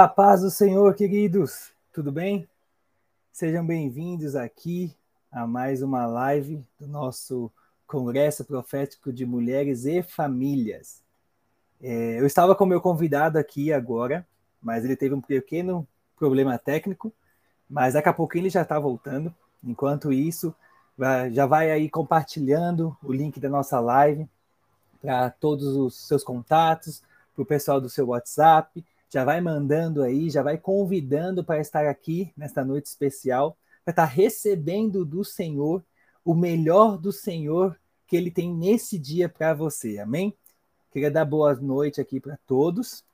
A paz do Senhor, queridos, tudo bem? Sejam bem-vindos aqui a mais uma live do nosso Congresso Profético de Mulheres e Famílias. É, eu estava com meu convidado aqui agora, mas ele teve um pequeno problema técnico, mas daqui a pouquinho ele já está voltando. Enquanto isso, já vai aí compartilhando o link da nossa live para todos os seus contatos, para o pessoal do seu WhatsApp, já vai mandando aí, já vai convidando para estar aqui nesta noite especial, para estar recebendo do Senhor o melhor do Senhor que ele tem nesse dia para você. Amém? Queria dar boa noite aqui para todos.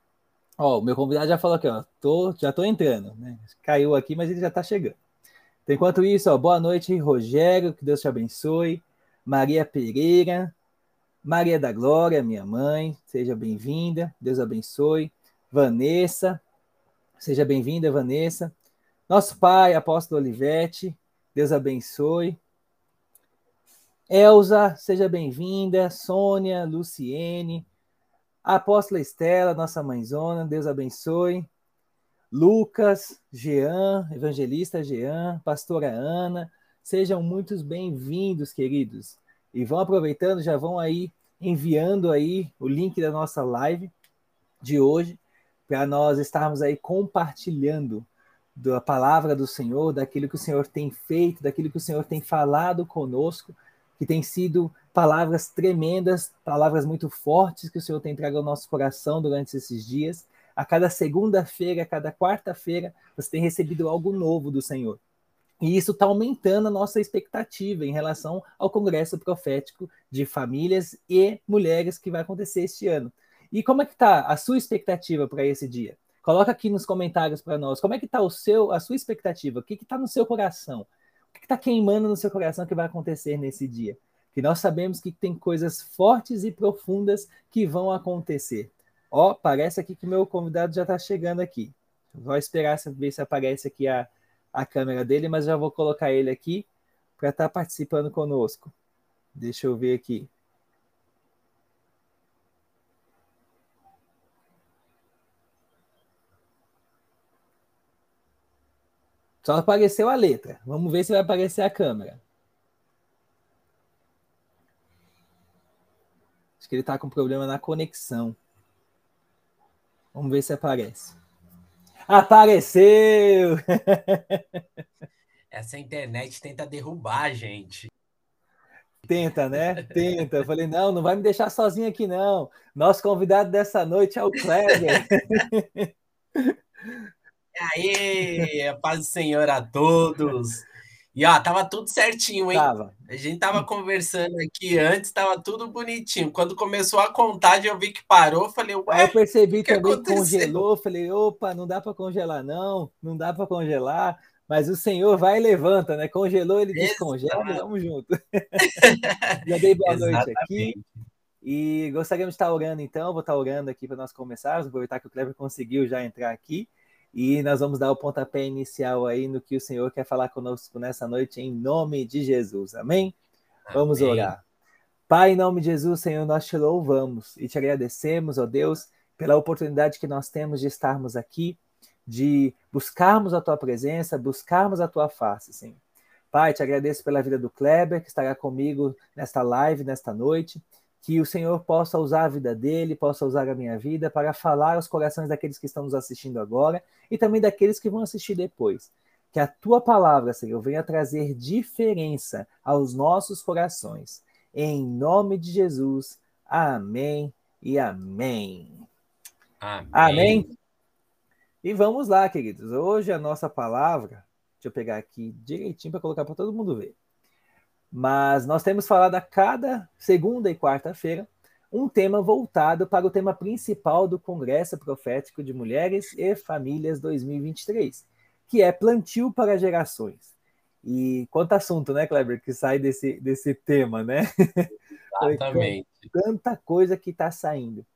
Ó, o meu convidado já falou aqui, ó, tô, já estou entrando, né? Caiu aqui, mas ele já está chegando. Então, enquanto isso, ó, boa noite, Rogério, que Deus te abençoe. Maria Pereira, Maria da Glória, minha mãe, seja bem-vinda, Deus abençoe. Vanessa. Seja bem-vinda, Vanessa. Nosso pai, apóstolo Olivete, Deus abençoe. Elza, seja bem-vinda. Sônia, Luciene. Apóstola Estela, nossa mãezona, Deus abençoe. Lucas, Jean, evangelista Jean, pastora Ana, sejam muitos bem-vindos, queridos. E vão aproveitando, já vão aí enviando aí o link da nossa live de hoje para nós estarmos aí compartilhando da palavra do Senhor, daquilo que o Senhor tem feito, daquilo que o Senhor tem falado conosco, que tem sido palavras tremendas, palavras muito fortes que o Senhor tem trago ao nosso coração durante esses dias. A cada segunda-feira, a cada quarta-feira, você tem recebido algo novo do Senhor. E isso está aumentando a nossa expectativa em relação ao Congresso Profético de Famílias e Mulheres que vai acontecer este ano. E como é que está a sua expectativa para esse dia? Coloca aqui nos comentários para nós. Como é que está o seu, a sua expectativa? O que está no seu coração? O que está queimando no seu coração que vai acontecer nesse dia? Que nós sabemos que tem coisas fortes e profundas que vão acontecer. Ó, oh, parece aqui que meu convidado já está chegando aqui. Vou esperar ver se aparece aqui a, a câmera dele, mas já vou colocar ele aqui para estar tá participando conosco. Deixa eu ver aqui. Só apareceu a letra. Vamos ver se vai aparecer a câmera. Acho que ele está com problema na conexão. Vamos ver se aparece. Apareceu! Essa internet tenta derrubar a gente. Tenta, né? Tenta. Eu falei, não, não vai me deixar sozinho aqui, não. Nosso convidado dessa noite é o Kleber. Aí, paz do Senhor a todos. E ó, tava tudo certinho, hein? Tava. A gente tava conversando aqui antes, tava tudo bonitinho. Quando começou a contagem, eu vi que parou, falei, ué. Aí eu percebi que também aconteceu? congelou, falei, opa, não dá para congelar, não, não dá para congelar. Mas o Senhor vai e levanta, né? Congelou, ele descongela e vamos junto. Já dei boa noite aqui. E gostaríamos de estar orando, então. Vou estar orando aqui para nós começarmos. Aproveitar que o Cleber conseguiu já entrar aqui. E nós vamos dar o pontapé inicial aí no que o Senhor quer falar conosco nessa noite, em nome de Jesus. Amém? Amém. Vamos orar. Pai, em nome de Jesus, Senhor, nós te louvamos e te agradecemos, ó Deus, pela oportunidade que nós temos de estarmos aqui, de buscarmos a tua presença, buscarmos a tua face, Senhor. Pai, te agradeço pela vida do Kleber, que estará comigo nesta live, nesta noite que o Senhor possa usar a vida dele, possa usar a minha vida para falar aos corações daqueles que estão nos assistindo agora e também daqueles que vão assistir depois. Que a tua palavra, Senhor, venha trazer diferença aos nossos corações. Em nome de Jesus. Amém e amém. Amém. amém. E vamos lá, queridos. Hoje a nossa palavra, deixa eu pegar aqui direitinho para colocar para todo mundo ver. Mas nós temos falado a cada segunda e quarta-feira um tema voltado para o tema principal do Congresso Profético de Mulheres e Famílias 2023, que é plantio para gerações. E quanto assunto, né, Kleber, que sai desse, desse tema, né? Exatamente. Tanta coisa que está saindo.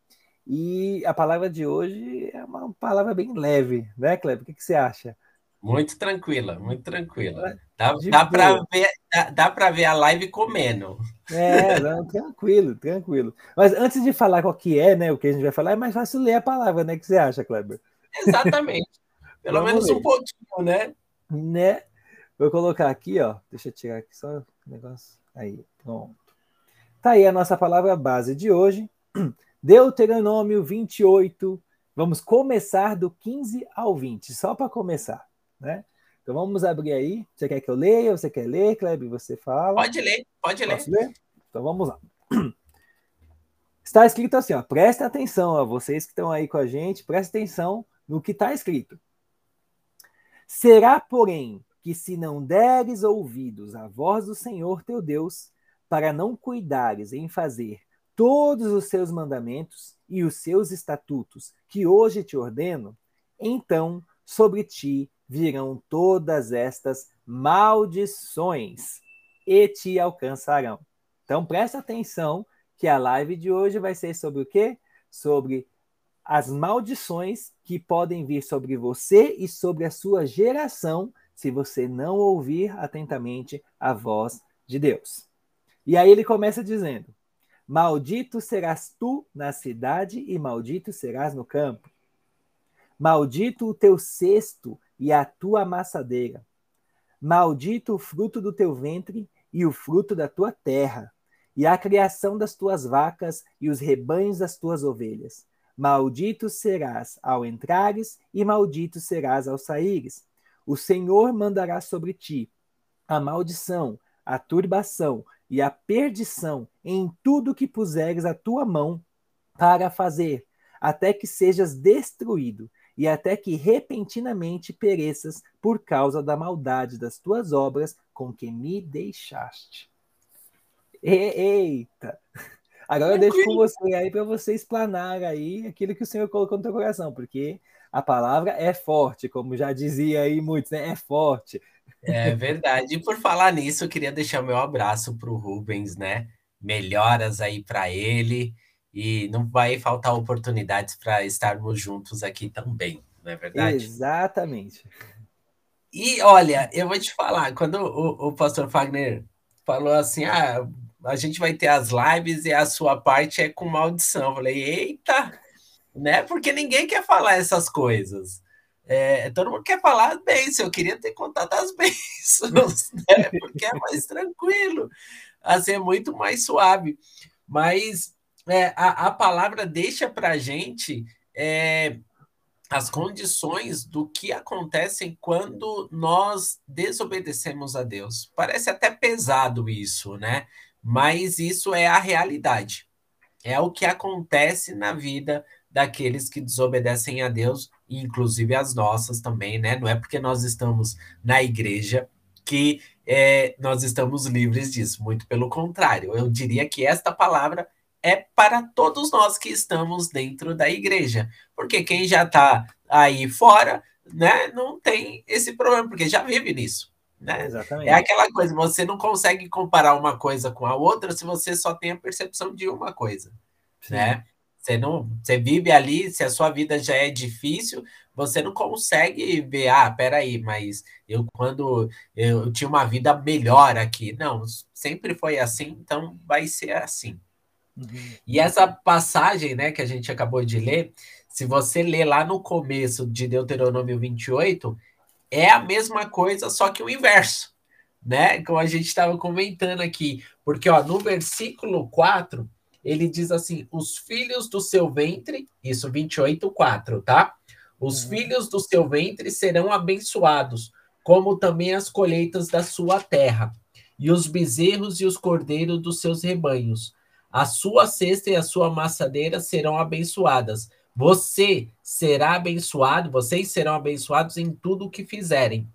E a palavra de hoje é uma palavra bem leve, né, Kleber? O que, que você acha? Muito tranquila, muito tranquila. Dá, dá para ver, dá, dá ver a live comendo. É, não, tranquilo, tranquilo. Mas antes de falar qual que é, né, o que a gente vai falar, é mais fácil ler a palavra, né? O que você acha, Kleber? Exatamente. Pelo Vamos menos ver. um pouquinho, né? Né? Vou colocar aqui, ó. Deixa eu tirar aqui só o negócio. Aí, pronto. Tá aí a nossa palavra base de hoje. Deuteronômio 28. Vamos começar do 15 ao 20, só para começar, né? Então vamos abrir aí. Você quer que eu leia? Você quer ler, Kleber? Você fala. Pode ler, pode ler. ler. Então vamos lá. Está escrito assim, ó. Presta atenção, ó, vocês que estão aí com a gente, presta atenção no que está escrito. Será, porém, que se não deres ouvidos à voz do Senhor teu Deus, para não cuidares em fazer todos os seus mandamentos e os seus estatutos que hoje te ordeno, então sobre ti virão todas estas maldições e te alcançarão. Então presta atenção que a live de hoje vai ser sobre o quê? Sobre as maldições que podem vir sobre você e sobre a sua geração se você não ouvir atentamente a voz de Deus. E aí ele começa dizendo: Maldito serás tu na cidade e maldito serás no campo. Maldito o teu cesto e a tua amassadeira. Maldito o fruto do teu ventre e o fruto da tua terra, e a criação das tuas vacas e os rebanhos das tuas ovelhas. Maldito serás ao entrares e maldito serás ao saíres. O Senhor mandará sobre ti a maldição, a turbação e a perdição em tudo que puseres a tua mão para fazer, até que sejas destruído e até que repentinamente pereças por causa da maldade das tuas obras com que me deixaste. Eita! Agora eu deixo com você aí para você explanar aí aquilo que o Senhor colocou no teu coração, porque a palavra é forte, como já dizia aí muitos, né? É forte. É verdade. E por falar nisso, eu queria deixar meu abraço para o Rubens, né? Melhoras aí para ele e não vai faltar oportunidades para estarmos juntos aqui também, não é verdade? Exatamente. E olha, eu vou te falar, quando o, o pastor Fagner falou assim: ah, a gente vai ter as lives e a sua parte é com maldição. Eu falei, eita, né? Porque ninguém quer falar essas coisas. É, todo mundo quer falar bênção, eu queria ter contado as bênçãos, né? Porque é mais tranquilo, assim, é muito mais suave. Mas é, a, a palavra deixa para a gente é, as condições do que acontecem quando nós desobedecemos a Deus. Parece até pesado isso, né? Mas isso é a realidade. É o que acontece na vida daqueles que desobedecem a Deus, inclusive as nossas também, né? Não é porque nós estamos na igreja que é, nós estamos livres disso. Muito pelo contrário, eu diria que esta palavra é para todos nós que estamos dentro da igreja. Porque quem já está aí fora, né, não tem esse problema, porque já vive nisso. Né? Exatamente. É aquela coisa, você não consegue comparar uma coisa com a outra se você só tem a percepção de uma coisa. Sim. Né? Você não, você vive ali, se a sua vida já é difícil, você não consegue ver, ah, peraí, mas eu quando eu tinha uma vida melhor aqui. Não, sempre foi assim, então vai ser assim. Uhum. E essa passagem, né, que a gente acabou de ler, se você ler lá no começo de Deuteronômio 28, é a mesma coisa, só que o inverso, né? Como a gente estava comentando aqui. Porque, ó, no versículo 4, ele diz assim: os filhos do seu ventre, isso 28, 4, tá? Os uhum. filhos do seu ventre serão abençoados, como também as colheitas da sua terra, e os bezerros e os cordeiros dos seus rebanhos. A sua cesta e a sua maçadeira serão abençoadas. Você será abençoado, vocês serão abençoados em tudo o que fizerem.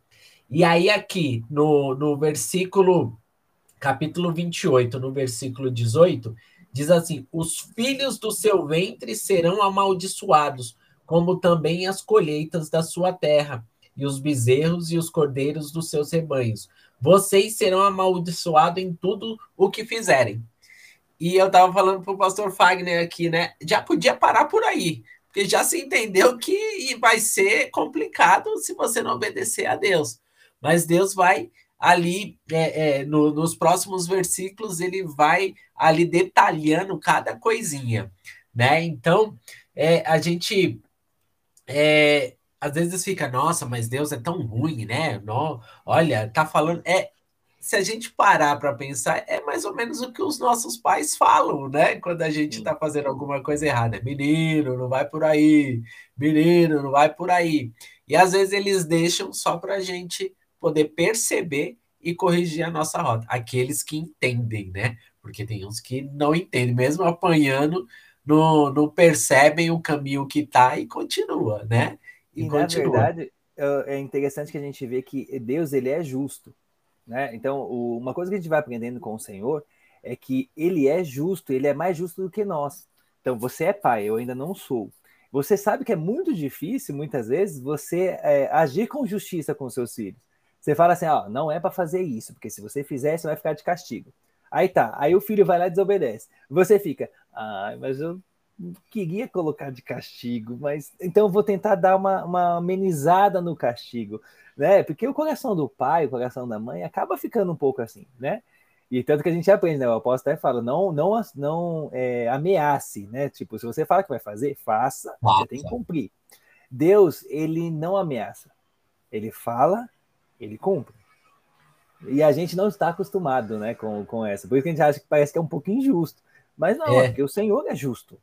E aí, aqui, no, no versículo, capítulo 28, no versículo 18, diz assim: Os filhos do seu ventre serão amaldiçoados, como também as colheitas da sua terra, e os bezerros e os cordeiros dos seus rebanhos. Vocês serão amaldiçoados em tudo o que fizerem. E eu estava falando para o pastor Fagner aqui, né? Já podia parar por aí, porque já se entendeu que vai ser complicado se você não obedecer a Deus. Mas Deus vai ali, é, é, no, nos próximos versículos, ele vai ali detalhando cada coisinha, né? Então, é, a gente é, às vezes fica, nossa, mas Deus é tão ruim, né? No, olha, tá falando. É, se a gente parar para pensar, é mais ou menos o que os nossos pais falam, né? Quando a gente está fazendo alguma coisa errada. Menino, não vai por aí. Menino, não vai por aí. E às vezes eles deixam só para a gente poder perceber e corrigir a nossa rota. Aqueles que entendem, né? Porque tem uns que não entendem, mesmo apanhando, não, não percebem o caminho que tá e continua, né? E, e continua. na verdade, é, é interessante que a gente vê que Deus ele é justo. Né? Então, o, uma coisa que a gente vai aprendendo com o Senhor é que ele é justo, ele é mais justo do que nós. Então, você é pai, eu ainda não sou. Você sabe que é muito difícil, muitas vezes, você é, agir com justiça com seus filhos. Você fala assim, ó, não é para fazer isso, porque se você fizer, você vai ficar de castigo. Aí tá, aí o filho vai lá e desobedece. Você fica, ai, mas eu queria colocar de castigo, mas então eu vou tentar dar uma, uma amenizada no castigo né? Porque o coração do pai, o coração da mãe acaba ficando um pouco assim, né? E tanto que a gente aprende, né? O apóstolo até fala, não, não, não é, ameace, né? Tipo, se você fala que vai fazer, faça, Nossa. você tem que cumprir. Deus, ele não ameaça. Ele fala, ele cumpre. E a gente não está acostumado, né, com, com essa. Por isso que a gente acha que parece que é um pouco injusto. Mas não, é. porque o Senhor é justo.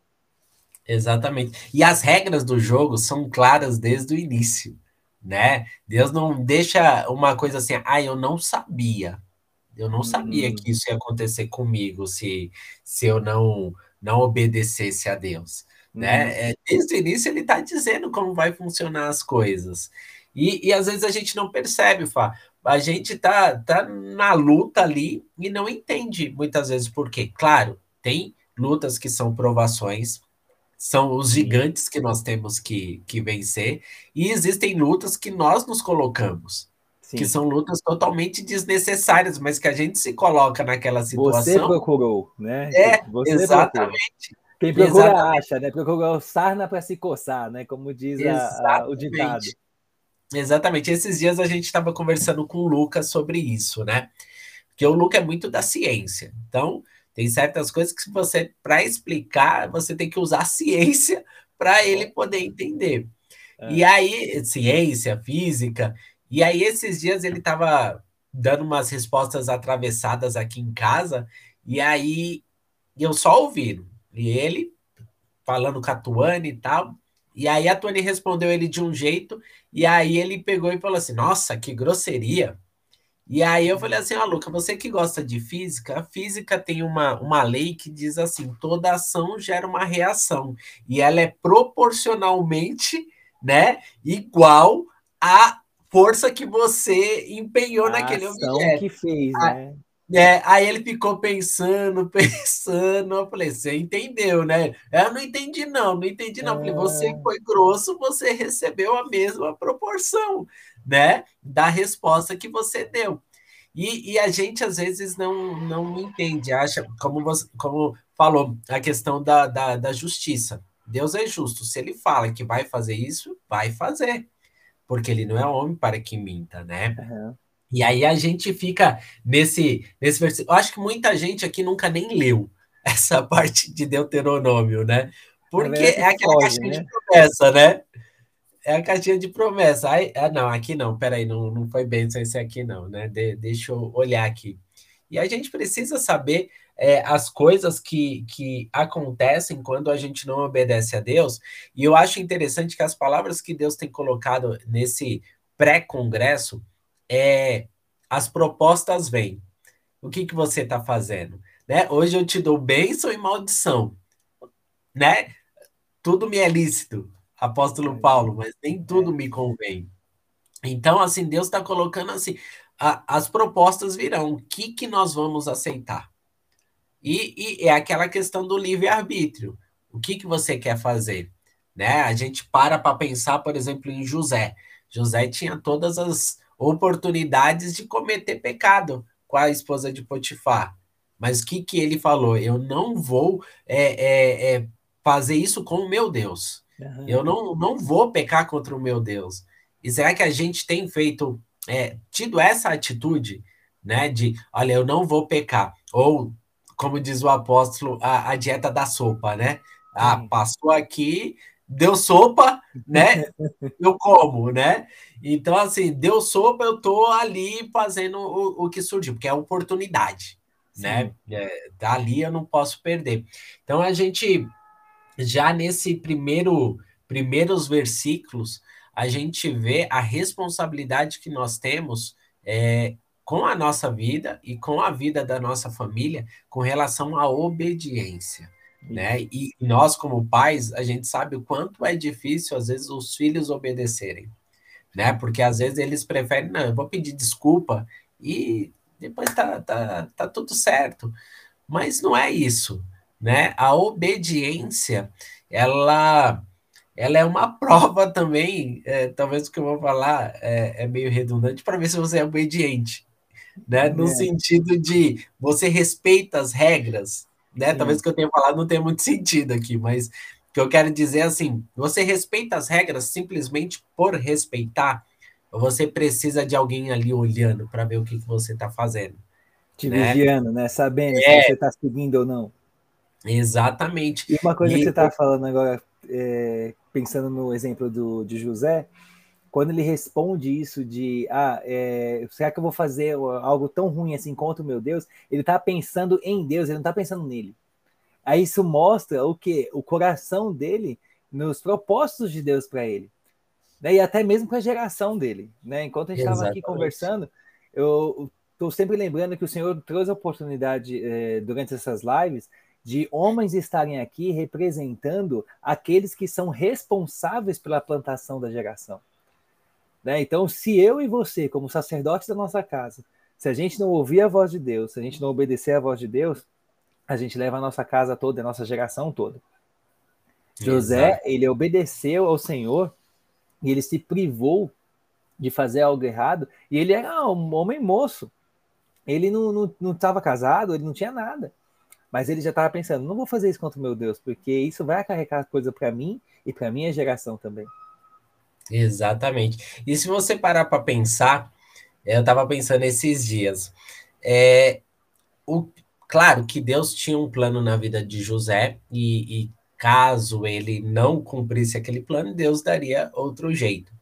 Exatamente. E as regras do jogo são claras desde o início né? Deus não deixa uma coisa assim, ah, eu não sabia. Eu não sabia hum. que isso ia acontecer comigo se, se eu não não obedecesse a Deus, né? É, desde o início ele está dizendo como vai funcionar as coisas. E, e às vezes a gente não percebe, Fá. A gente tá, tá na luta ali e não entende muitas vezes por quê. Claro, tem lutas que são provações, são os gigantes que nós temos que, que vencer, e existem lutas que nós nos colocamos, Sim. que são lutas totalmente desnecessárias, mas que a gente se coloca naquela situação. Você procurou, né? É, Você exatamente. Procurou. Quem procura exatamente. acha, né? Procura sarna para se coçar, né? Como diz a, a, o ditado. Exatamente. Esses dias a gente estava conversando com o Lucas sobre isso, né? Porque o Lucas é muito da ciência. Então, tem certas coisas que você, para explicar, você tem que usar ciência para ele poder entender. É. E aí, ciência, física, e aí esses dias ele estava dando umas respostas atravessadas aqui em casa, e aí eu só ouvindo. E ele falando com a Tuane e tal. E aí a Tuane respondeu ele de um jeito, e aí ele pegou e falou assim: Nossa, que grosseria. E aí eu falei assim, ah, Luca, você que gosta de física, a física tem uma, uma lei que diz assim, toda ação gera uma reação, e ela é proporcionalmente, né, igual à força que você empenhou a naquele ação objeto. que fez, ah, né? É, aí ele ficou pensando, pensando. Eu falei, você entendeu, né? Eu não entendi, não, não entendi, não. Eu falei, você é. foi grosso, você recebeu a mesma proporção né, da resposta que você deu. E, e, a gente às vezes não, não entende, acha, como você como falou, a questão da, da, da, justiça. Deus é justo. Se ele fala que vai fazer isso, vai fazer. Porque ele não é homem para que minta, né? Uhum. E aí a gente fica nesse, nesse versículo. Eu acho que muita gente aqui nunca nem leu essa parte de Deuteronômio, né? Porque é, é aquela pode, caixinha né? de promessa, né? É a caixinha de promessa. Ah, não, aqui não, peraí, não, não foi bem esse aqui não, né? De, deixa eu olhar aqui. E a gente precisa saber é, as coisas que, que acontecem quando a gente não obedece a Deus. E eu acho interessante que as palavras que Deus tem colocado nesse pré-congresso é as propostas vêm. O que, que você está fazendo? Né? Hoje eu te dou bênção e maldição. Né? Tudo me é lícito apóstolo é. Paulo, mas nem tudo é. me convém. Então, assim, Deus está colocando assim, a, as propostas virão, o que, que nós vamos aceitar? E, e é aquela questão do livre-arbítrio. O que, que você quer fazer? Né? A gente para para pensar, por exemplo, em José. José tinha todas as oportunidades de cometer pecado com a esposa de Potifar. Mas o que, que ele falou? Eu não vou é, é, é, fazer isso com o meu Deus. Uhum. Eu não, não vou pecar contra o meu Deus. E será que a gente tem feito, é, tido essa atitude, né, de, olha, eu não vou pecar, ou, como diz o apóstolo, a, a dieta da sopa, né? Ah, passou aqui, deu sopa, né? Eu como, né? Então, assim, deu sopa, eu tô ali fazendo o, o que surgiu, porque é oportunidade, Sim. né? É, dali eu não posso perder. Então, a gente, já nesse primeiro, primeiros versículos, a gente vê a responsabilidade que nós temos é, com a nossa vida e com a vida da nossa família com relação à obediência. Né? E nós, como pais, a gente sabe o quanto é difícil, às vezes, os filhos obedecerem. Né? Porque às vezes eles preferem, não, eu vou pedir desculpa e depois tá, tá, tá tudo certo. Mas não é isso. Né? A obediência, ela ela é uma prova também, é, talvez o que eu vou falar é, é meio redundante, para ver se você é obediente né? No é. sentido de você respeita as regras, né? Sim. Talvez o que eu tenha falado não tenha muito sentido aqui, mas o que eu quero dizer é assim: você respeita as regras simplesmente por respeitar, ou você precisa de alguém ali olhando para ver o que, que você está fazendo. Te né? vigiando, né? Sabendo é. se você está seguindo ou não. Exatamente. E uma coisa e... que você está falando agora, é, pensando no exemplo do, de José, quando ele responde isso de ah, é, será que eu vou fazer algo tão ruim assim contra o meu Deus? Ele está pensando em Deus, ele não está pensando nele. Aí isso mostra o que? O coração dele nos propósitos de Deus para ele. Né? E até mesmo para a geração dele. Né? Enquanto a gente estava aqui conversando, eu estou sempre lembrando que o Senhor trouxe a oportunidade é, durante essas lives de homens estarem aqui representando aqueles que são responsáveis pela plantação da geração. Né? Então, se eu e você, como sacerdotes da nossa casa, se a gente não ouvir a voz de Deus, se a gente não obedecer a voz de Deus, a gente leva a nossa casa toda, a nossa geração toda. José, Exato. ele obedeceu ao Senhor e ele se privou de fazer algo errado, e ele era um homem moço. Ele não estava não, não casado, ele não tinha nada. Mas ele já estava pensando: não vou fazer isso contra o meu Deus, porque isso vai acarregar coisa para mim e para minha geração também. Exatamente. E se você parar para pensar, eu estava pensando esses dias, é, o, claro que Deus tinha um plano na vida de José, e, e caso ele não cumprisse aquele plano, Deus daria outro jeito.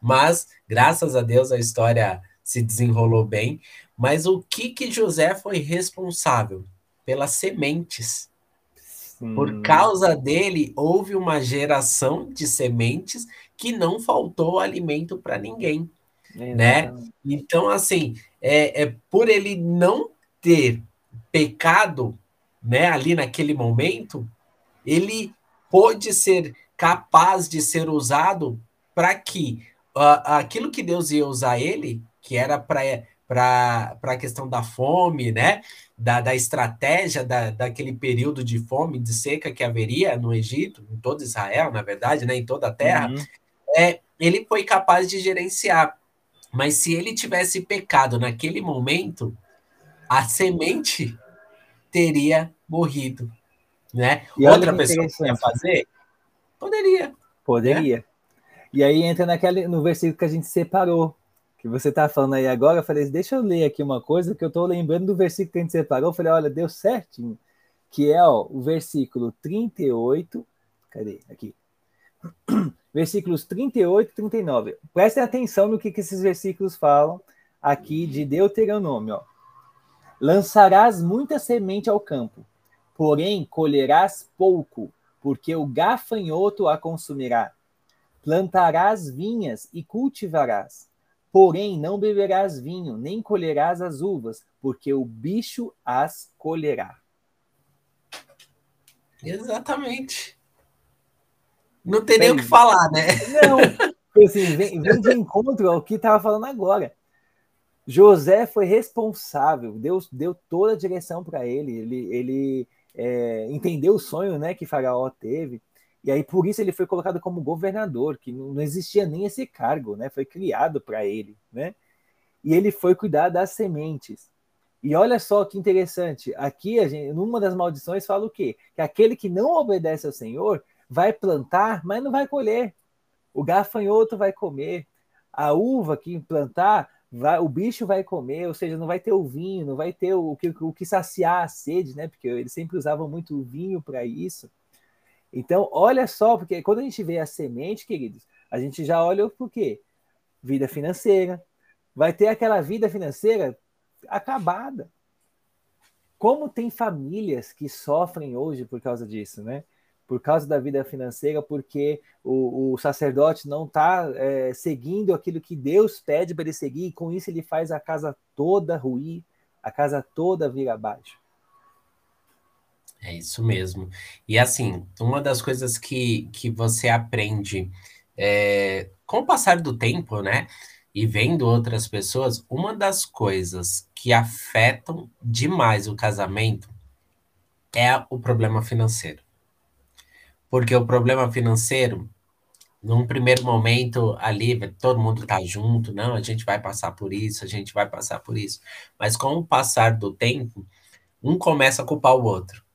Mas, graças a Deus, a história se desenrolou bem. Mas o que que José foi responsável? Pelas sementes. Sim. Por causa dele, houve uma geração de sementes que não faltou alimento para ninguém, né? Então, assim, é, é por ele não ter pecado, né, ali naquele momento, ele pôde ser capaz de ser usado para que uh, aquilo que Deus ia usar ele, que era para a questão da fome, né? Da, da estratégia da, daquele período de fome, de seca que haveria no Egito, em todo Israel, na verdade, né? Em toda a terra, uhum é, ele foi capaz de gerenciar. Mas se ele tivesse pecado naquele momento, a semente teria morrido, né? E Outra pessoa ia fazer? Poderia. Poderia. Né? E aí entra naquele, no versículo que a gente separou, que você está falando aí agora, eu falei, deixa eu ler aqui uma coisa, que eu estou lembrando do versículo que a gente separou, eu falei, olha, deu certinho, que é ó, o versículo 38, cadê? Aqui versículos 38 e 39. Prestem atenção no que, que esses versículos falam aqui de Deuteronômio. Ó. Lançarás muita semente ao campo, porém colherás pouco, porque o gafanhoto a consumirá. Plantarás vinhas e cultivarás, porém não beberás vinho, nem colherás as uvas, porque o bicho as colherá. Exatamente. Não tem nem o que falar, né? Não, assim, vem, vem de encontro ao que estava falando agora. José foi responsável, Deus deu toda a direção para ele, ele, ele é, entendeu o sonho né, que Faraó teve, e aí por isso ele foi colocado como governador, que não, existia nem esse cargo, né, foi criado para ele, né? E ele foi cuidar das sementes. E olha só que interessante, aqui a gente, numa das maldições fala o quê? Que aquele que não obedece ao Senhor vai plantar, mas não vai colher. O gafanhoto vai comer. A uva que plantar, vai, o bicho vai comer, ou seja, não vai ter o vinho, não vai ter o, o, que, o que saciar a sede, né? Porque eles sempre usavam muito o vinho para isso. Então, olha só, porque quando a gente vê a semente, queridos, a gente já olha por quê? Vida financeira. Vai ter aquela vida financeira acabada. Como tem famílias que sofrem hoje por causa disso, né? Por causa da vida financeira, porque o, o sacerdote não está é, seguindo aquilo que Deus pede para ele seguir, e com isso ele faz a casa toda ruir, a casa toda vir abaixo. É isso mesmo. E assim, uma das coisas que, que você aprende é, com o passar do tempo, né? E vendo outras pessoas, uma das coisas que afetam demais o casamento é o problema financeiro. Porque o problema financeiro, num primeiro momento ali, todo mundo tá junto, não, a gente vai passar por isso, a gente vai passar por isso. Mas com o passar do tempo, um começa a culpar o outro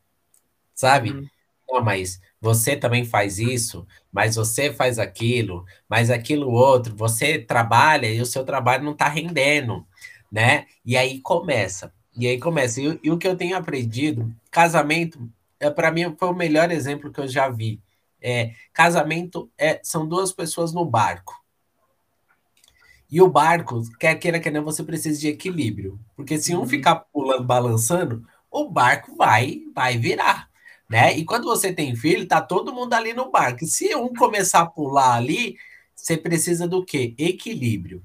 sabe? Uhum. Não, mas você também faz isso, mas você faz aquilo, mas aquilo outro, você trabalha e o seu trabalho não está rendendo, né? E aí começa. E aí começa. E, e o que eu tenho aprendido, casamento, é, para mim foi o melhor exemplo que eu já vi. É, casamento é, são duas pessoas no barco. E o barco, quer queira que não, você precisa de equilíbrio. Porque se um uhum. ficar pulando, balançando, o barco vai, vai virar né? E quando você tem filho, tá todo mundo ali no barco. Se um começar a pular ali, você precisa do quê? Equilíbrio.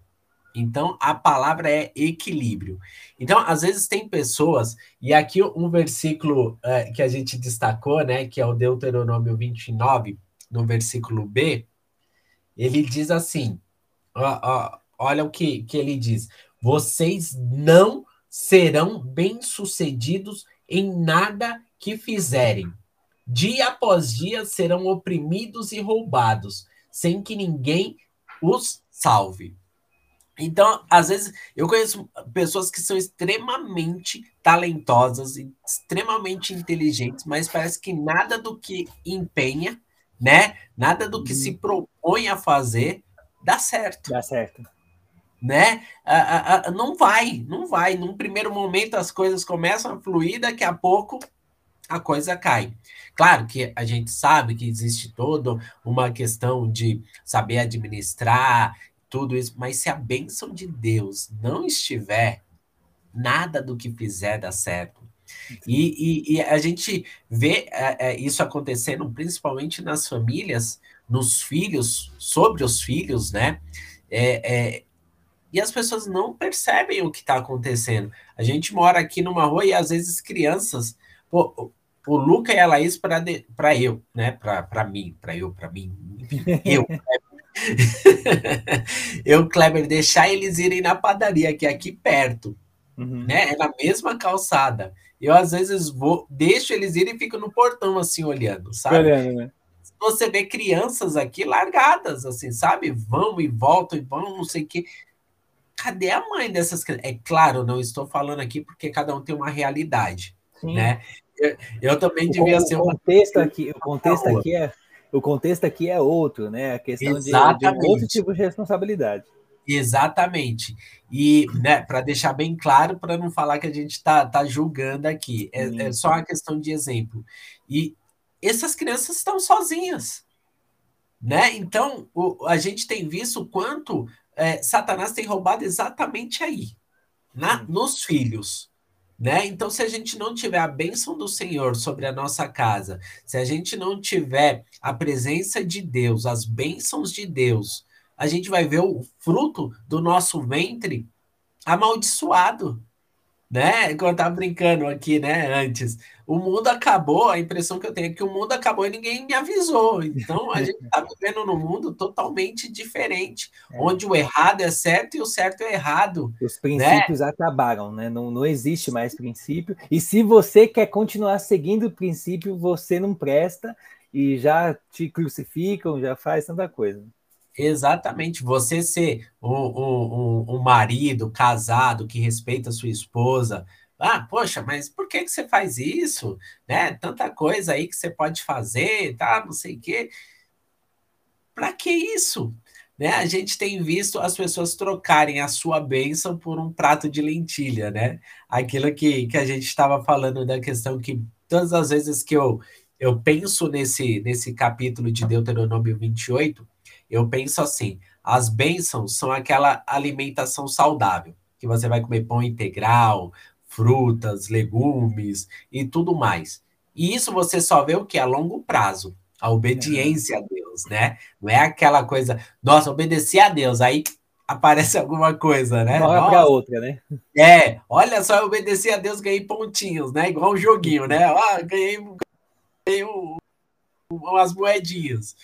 Então, a palavra é equilíbrio. Então, às vezes tem pessoas, e aqui um versículo é, que a gente destacou, né, que é o Deuteronômio 29, no versículo B, ele diz assim: ó, ó, olha o que, que ele diz: vocês não serão bem-sucedidos em nada que fizerem. Dia após dia serão oprimidos e roubados, sem que ninguém os salve. Então, às vezes, eu conheço pessoas que são extremamente talentosas extremamente inteligentes, mas parece que nada do que empenha, né? Nada do que se uhum. propõe a fazer dá certo. Dá certo. Né? não vai, não vai. Num primeiro momento as coisas começam a fluir, daqui a pouco a coisa cai. Claro que a gente sabe que existe toda uma questão de saber administrar tudo isso, mas se a bênção de Deus não estiver, nada do que fizer dá certo. E, e, e a gente vê é, é, isso acontecendo principalmente nas famílias, nos filhos, sobre os filhos, né? É, é e as pessoas não percebem o que está acontecendo. A gente mora aqui numa rua e às vezes crianças. Pô, o Luca e a Laís para eu, né? Para mim, para eu, para mim, eu. eu, Kleber, deixar eles irem na padaria, que é aqui perto, uhum. né? É na mesma calçada. Eu, às vezes, vou, deixo eles irem e fico no portão, assim, olhando, sabe? Olhando, né? Você vê crianças aqui largadas, assim, sabe? Vão e voltam e vão, não sei o quê. Cadê a mãe dessas crianças? É claro, não estou falando aqui porque cada um tem uma realidade, Sim. né? Eu, também devia o, ser um. Contexto aqui, o contexto aqui é o contexto aqui é outro, né? A questão de, de outro tipo de responsabilidade. Exatamente. E né, para deixar bem claro, para não falar que a gente está tá julgando aqui, é, é, só uma questão de exemplo. E essas crianças estão sozinhas. Né? Então, o, a gente tem visto o quanto é, Satanás tem roubado exatamente aí, na, nos filhos. Né? Então, se a gente não tiver a bênção do Senhor sobre a nossa casa, se a gente não tiver a presença de Deus, as bênçãos de Deus, a gente vai ver o fruto do nosso ventre amaldiçoado né? Quando eu tava brincando aqui, né, antes. O mundo acabou, a impressão que eu tenho é que o mundo acabou e ninguém me avisou. Então, a gente tá vivendo num mundo totalmente diferente, é. onde o errado é certo e o certo é errado. Os né? princípios né? acabaram, né? Não, não existe mais princípio. E se você quer continuar seguindo o princípio, você não presta e já te crucificam, já faz tanta coisa. Exatamente, você ser um, um, um, marido casado que respeita sua esposa. Ah, poxa, mas por que, que você faz isso? Né? Tanta coisa aí que você pode fazer, tá? Não sei o quê. Para que isso? Né? A gente tem visto as pessoas trocarem a sua bênção por um prato de lentilha, né? Aquilo que, que a gente estava falando da questão que todas as vezes que eu eu penso nesse, nesse capítulo de Deuteronômio 28, eu penso assim: as bênçãos são aquela alimentação saudável, que você vai comer pão integral, frutas, legumes e tudo mais. E isso você só vê o que? A longo prazo. A obediência a Deus, né? Não é aquela coisa, nossa, obedecer a Deus, aí aparece alguma coisa, né? Uma hora para outra, né? É, olha só, eu obedeci a Deus, ganhei pontinhos, né? Igual um joguinho, né? Ah, ganhei, ganhei um, umas moedinhas.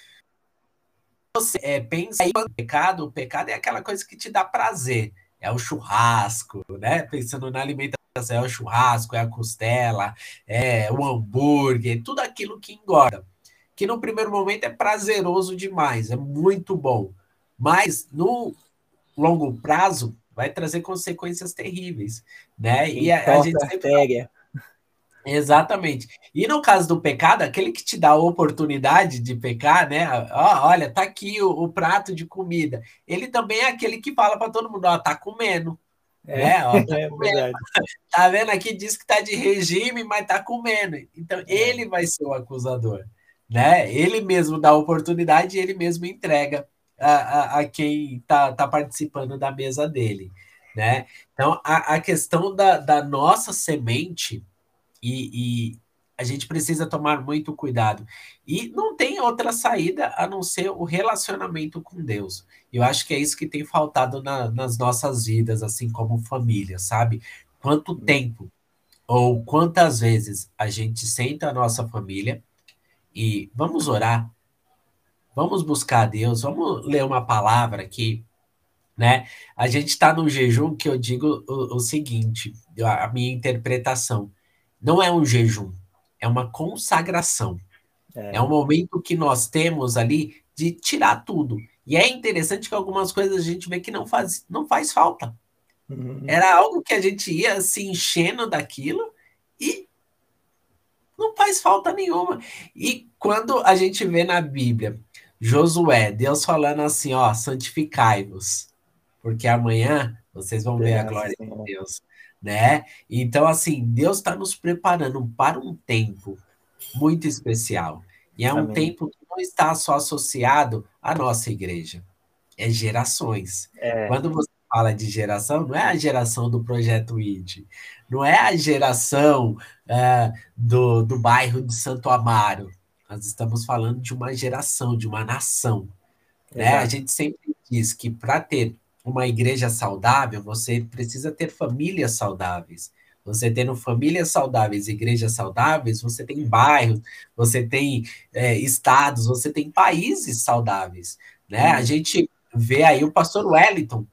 Você é, pensa em pecado, o pecado é aquela coisa que te dá prazer. É o churrasco, né? Pensando na alimentação, é o churrasco, é a costela, é o hambúrguer, tudo aquilo que engorda. Que no primeiro momento é prazeroso demais, é muito bom. Mas no longo prazo vai trazer consequências terríveis, né? E a, a gente sempre... Exatamente. E no caso do pecado, aquele que te dá a oportunidade de pecar, né? Ó, olha, tá aqui o, o, prato de comida. Ele também é aquele que fala para todo mundo, ó, tá comendo. É, né? ó, tá, é comendo. tá vendo aqui diz que tá de regime, mas tá comendo. Então é. ele vai ser o acusador, né? Ele mesmo dá a oportunidade e ele mesmo entrega a, a, a quem está tá participando da mesa dele, né? Então, a, a questão da, da nossa semente, e, e a gente precisa tomar muito cuidado. E não tem outra saída a não ser o relacionamento com Deus. Eu acho que é isso que tem faltado na, nas nossas vidas, assim como família, sabe? Quanto uhum. tempo ou quantas vezes a gente senta a nossa família e vamos orar, Vamos buscar a Deus, vamos ler uma palavra aqui, né? A gente está num jejum que eu digo o, o seguinte, a minha interpretação, não é um jejum, é uma consagração. É. é um momento que nós temos ali de tirar tudo. E é interessante que algumas coisas a gente vê que não faz, não faz falta. Uhum. Era algo que a gente ia se enchendo daquilo e não faz falta nenhuma. E quando a gente vê na Bíblia Josué, Deus falando assim, ó, santificai-vos, porque amanhã vocês vão ver a glória de Deus, né? Então, assim, Deus está nos preparando para um tempo muito especial. E é um Amém. tempo que não está só associado à nossa igreja, é gerações. É. Quando você fala de geração, não é a geração do projeto ID, não é a geração uh, do, do bairro de Santo Amaro, nós estamos falando de uma geração, de uma nação. Né? A gente sempre diz que para ter uma igreja saudável, você precisa ter famílias saudáveis. Você tendo famílias saudáveis, igrejas saudáveis, você tem bairros, você tem é, estados, você tem países saudáveis. Né? A gente vê aí o pastor Wellington,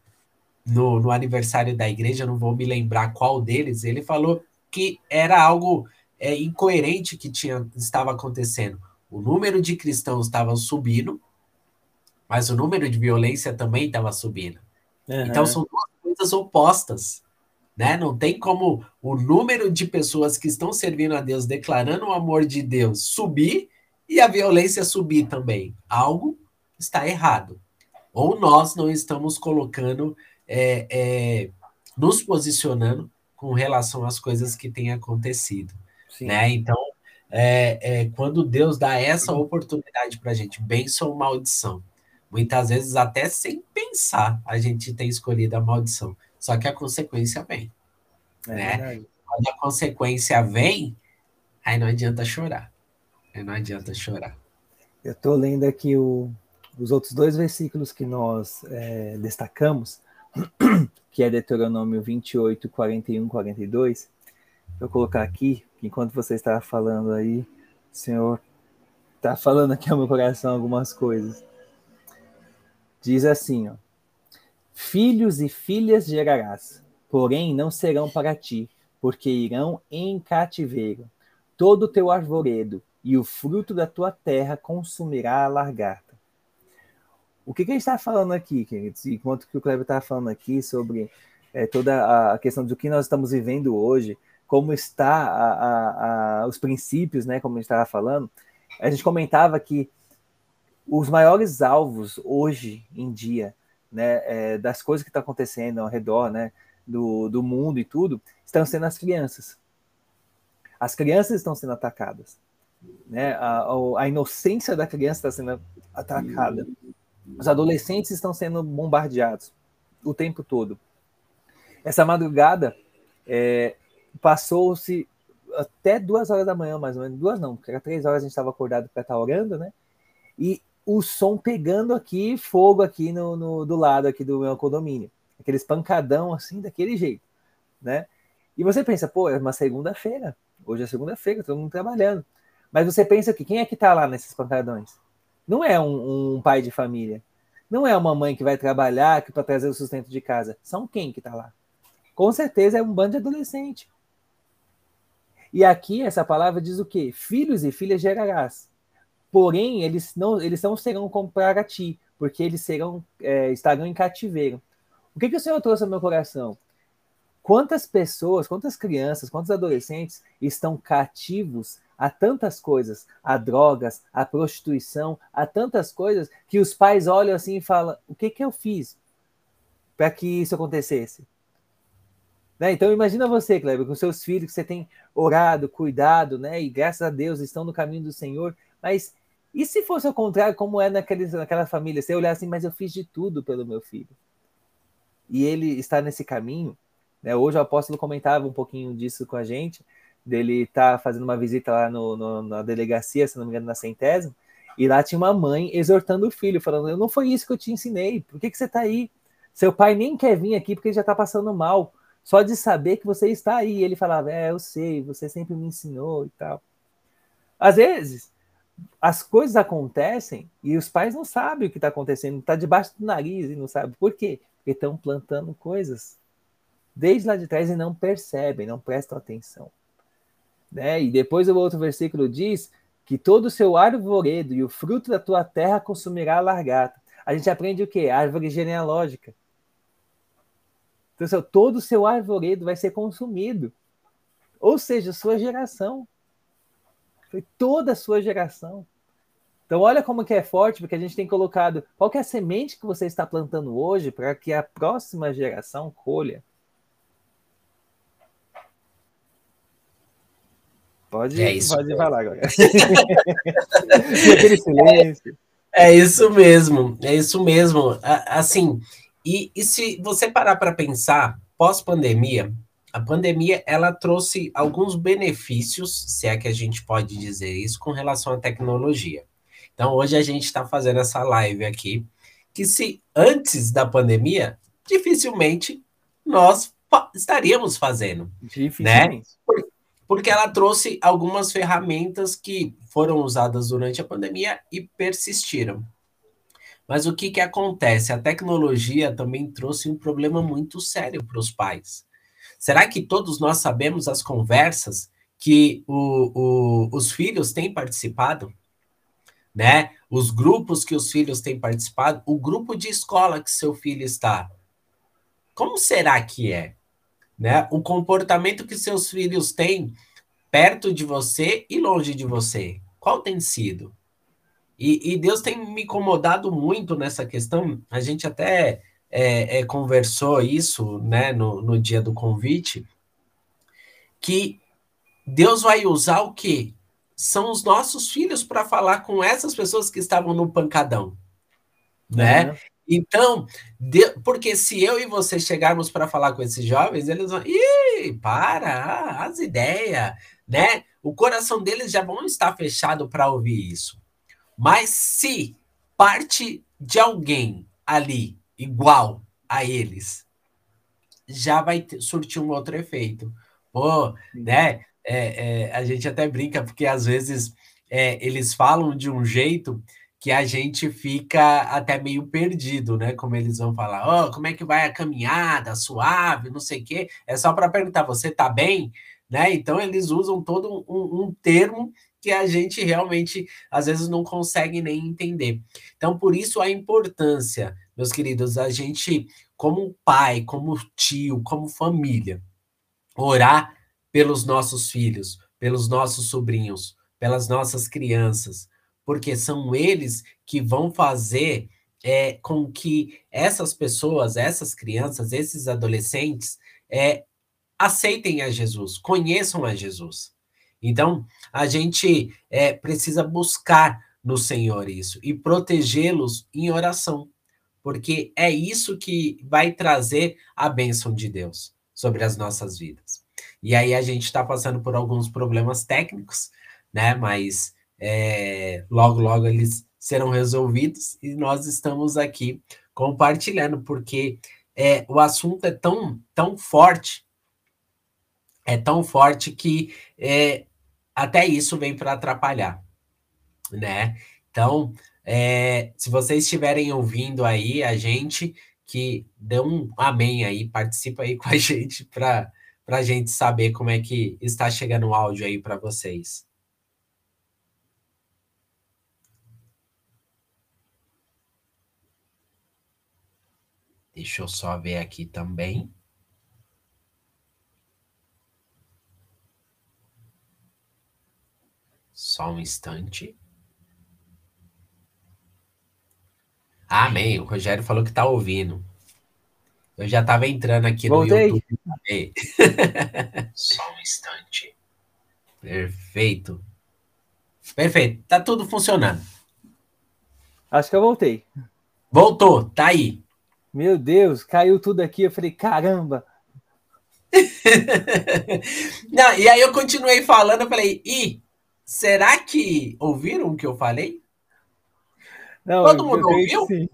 no, no aniversário da igreja, não vou me lembrar qual deles, ele falou que era algo é, incoerente que tinha, estava acontecendo. O número de cristãos estava subindo, mas o número de violência também estava subindo. Uhum. Então são duas coisas opostas. Né? Não tem como o número de pessoas que estão servindo a Deus, declarando o amor de Deus, subir e a violência subir também. Algo está errado. Ou nós não estamos colocando, é, é, nos posicionando com relação às coisas que têm acontecido. Né? Então, é, é, quando Deus dá essa oportunidade para a gente, bênção ou maldição, muitas vezes até sem pensar, a gente tem escolhido a maldição. Só que a consequência vem. É né? Quando a consequência vem, aí não adianta chorar. Aí não adianta chorar. Eu estou lendo aqui o, os outros dois versículos que nós é, destacamos, que é Deuteronômio 28, 41, 42 eu colocar aqui, enquanto você estava falando aí, o Senhor está falando aqui ao meu coração algumas coisas. Diz assim, ó, Filhos e filhas gerarás, porém não serão para ti, porque irão em cativeiro. Todo o teu arvoredo e o fruto da tua terra consumirá a largata. O que, que a gente está falando aqui, queridos? Enquanto que o Kleber estava falando aqui sobre é, toda a questão do que nós estamos vivendo hoje, como está a, a, a, os princípios, né, como a gente estava falando, a gente comentava que os maiores alvos hoje em dia, né, é, das coisas que estão tá acontecendo ao redor, né, do, do mundo e tudo, estão sendo as crianças. As crianças estão sendo atacadas. né? A, a inocência da criança está sendo atacada. Os adolescentes estão sendo bombardeados o tempo todo. Essa madrugada é, passou-se até duas horas da manhã, mais ou menos. Duas não, porque era três horas a gente estava acordado para estar tá orando, né? E o som pegando aqui, fogo aqui no, no, do lado aqui do meu condomínio. Aqueles pancadão assim, daquele jeito, né? E você pensa, pô, é uma segunda-feira. Hoje é segunda-feira, todo mundo trabalhando. Mas você pensa que quem é que tá lá nesses pancadões? Não é um, um pai de família. Não é uma mãe que vai trabalhar para trazer o sustento de casa. São quem que tá lá? Com certeza é um bando de adolescente. E aqui essa palavra diz o quê? Filhos e filhas gerarás. Porém, eles não, eles não serão comprar a ti, porque eles serão, é, estarão em cativeiro. O que, que o Senhor trouxe ao meu coração? Quantas pessoas, quantas crianças, quantos adolescentes estão cativos a tantas coisas, a drogas, a prostituição, a tantas coisas que os pais olham assim e falam: o que, que eu fiz para que isso acontecesse? Né? Então imagina você, Kleber, com seus filhos que você tem orado, cuidado, né? E graças a Deus estão no caminho do Senhor. Mas e se fosse o contrário, como é naqueles, naquela família? Você olhar assim, mas eu fiz de tudo pelo meu filho. E ele está nesse caminho. Né? Hoje o apóstolo comentava um pouquinho disso com a gente, dele estar tá fazendo uma visita lá no, no, na delegacia, se não me engano, na centésima, e lá tinha uma mãe exortando o filho, falando: Não foi isso que eu te ensinei, por que, que você está aí? Seu pai nem quer vir aqui porque ele já está passando mal só de saber que você está aí. Ele falava: É, eu sei, você sempre me ensinou e tal. Às vezes, as coisas acontecem e os pais não sabem o que está acontecendo, está debaixo do nariz e não sabe por quê? Porque estão plantando coisas desde lá de trás e não percebem, não prestam atenção. Né? E depois o outro versículo diz que todo o seu arvoredo e o fruto da tua terra consumirá a largata. A gente aprende o quê? Árvore genealógica. Então, todo o seu arvoredo vai ser consumido. Ou seja, sua geração. Foi toda a sua geração. Então, olha como que é forte, porque a gente tem colocado qual é a semente que você está plantando hoje para que a próxima geração colha. Pode, é isso, pode falar agora. aquele silêncio. É, é, isso mesmo, é isso mesmo. Assim, e, e se você parar para pensar, pós-pandemia, a pandemia ela trouxe alguns benefícios, se é que a gente pode dizer isso, com relação à tecnologia. Então, hoje a gente está fazendo essa live aqui, que se antes da pandemia, dificilmente nós estaríamos fazendo. Né? Dificilmente. Né? Porque ela trouxe algumas ferramentas que foram usadas durante a pandemia e persistiram. Mas o que, que acontece? A tecnologia também trouxe um problema muito sério para os pais. Será que todos nós sabemos as conversas que o, o, os filhos têm participado? Né? Os grupos que os filhos têm participado, o grupo de escola que seu filho está. Como será que é? Né? O comportamento que seus filhos têm perto de você e longe de você. Qual tem sido? E, e, Deus tem me incomodado muito nessa questão. A gente até é, é, conversou isso né, no, no dia do convite, que Deus vai usar o quê? São os nossos filhos para falar com essas pessoas que estavam no pancadão, né? Uhum. Então, de, porque se eu e você chegarmos para falar com esses jovens, eles vão, ih, para, as ideias, né? O coração deles já vão estar fechado para ouvir isso. Mas se parte de alguém ali igual a eles, já vai ter, surtir um outro efeito. Pô, né? É, é, a gente até brinca, porque às vezes é, eles falam de um jeito que a gente fica até meio perdido, né? Como eles vão falar, oh, como é que vai a caminhada, suave, não sei o quê. É só para perguntar, você tá bem? Né? Então eles usam todo um, um termo que a gente realmente às vezes não consegue nem entender. Então, por isso a importância, meus queridos, a gente, como pai, como tio, como família, orar pelos nossos filhos, pelos nossos sobrinhos, pelas nossas crianças, porque são eles que vão fazer é, com que essas pessoas, essas crianças, esses adolescentes, é, aceitem a Jesus, conheçam a Jesus. Então, a gente é, precisa buscar no Senhor isso e protegê-los em oração, porque é isso que vai trazer a bênção de Deus sobre as nossas vidas. E aí a gente está passando por alguns problemas técnicos, né? Mas é, logo, logo eles serão resolvidos e nós estamos aqui compartilhando, porque é, o assunto é tão, tão forte, é tão forte que é, até isso vem para atrapalhar, né? Então, é, se vocês estiverem ouvindo aí a gente, que dê um amém aí, participa aí com a gente para a gente saber como é que está chegando o áudio aí para vocês. Deixa eu só ver aqui também. Só um instante. Amém. O Rogério falou que está ouvindo. Eu já estava entrando aqui Voltei. no YouTube. Só um instante. Perfeito. Perfeito. Tá tudo funcionando. Acho que eu voltei. Voltou, tá aí. Meu Deus, caiu tudo aqui. Eu falei, caramba. Não, e aí eu continuei falando, eu falei, e será que ouviram o que eu falei? Não, Todo mundo ouviu? Sim.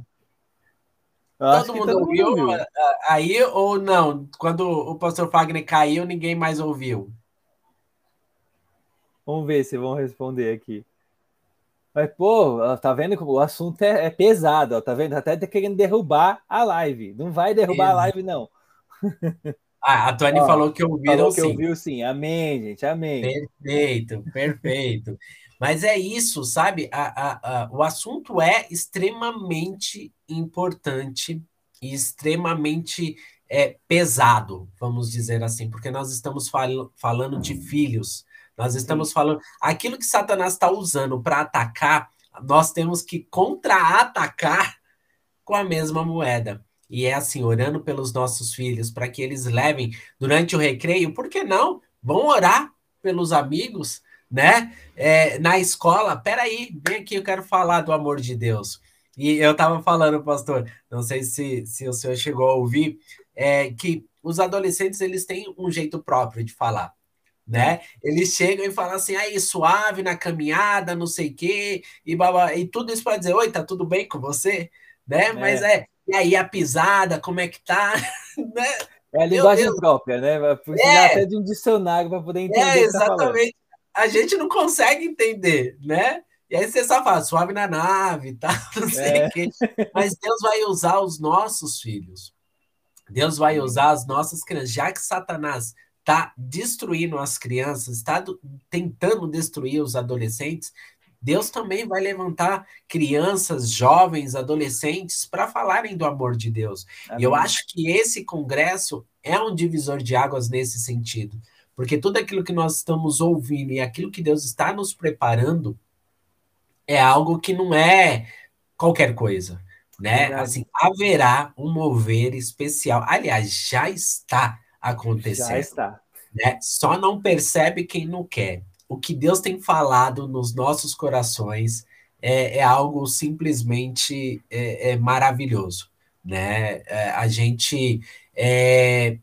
Todo mundo todo ouviu, ouviu aí ou não? Quando o pastor Fagner caiu, ninguém mais ouviu? Vamos ver se vão responder aqui. Mas, pô, tá vendo que o assunto é, é pesado, ó, tá vendo? Até tá querendo derrubar a live. Não vai derrubar Exato. a live, não. Ah, a Tony ó, falou que ouviram falou que sim. ouviu sim. Amém, gente. Amém. Perfeito, perfeito. Mas é isso, sabe? A, a, a, o assunto é extremamente importante e extremamente é, pesado, vamos dizer assim, porque nós estamos fal falando de filhos, nós estamos falando. Aquilo que Satanás está usando para atacar, nós temos que contra-atacar com a mesma moeda. E é assim, orando pelos nossos filhos, para que eles levem durante o recreio, por que não? Vão orar pelos amigos, né? É, na escola, peraí, vem aqui, eu quero falar do amor de Deus. E eu estava falando, pastor, não sei se, se o senhor chegou a ouvir, é, que os adolescentes eles têm um jeito próprio de falar. Né? Eles chegam e falam assim, aí, suave na caminhada, não sei o quê, e, baba, e tudo isso para dizer, oi, tá tudo bem com você? Né? É. Mas é, e aí a pisada, como é que tá? né? É a linguagem própria, né? Vai precisar é. até de um dicionário para poder entender. É, exatamente. Tá a gente não consegue entender, né? E aí você só fala, suave na nave, tá? Não sei é. o quê. Mas Deus vai usar os nossos filhos. Deus vai usar as nossas crianças. Já que Satanás está destruindo as crianças, está tentando destruir os adolescentes, Deus também vai levantar crianças, jovens, adolescentes para falarem do amor de Deus. Amém. E eu acho que esse congresso é um divisor de águas nesse sentido. Porque tudo aquilo que nós estamos ouvindo e aquilo que Deus está nos preparando é algo que não é qualquer coisa, né? Assim, haverá um mover especial. Aliás, já está acontecendo. Já está. Né? Só não percebe quem não quer. O que Deus tem falado nos nossos corações é, é algo simplesmente é, é maravilhoso, né? É, a gente, é,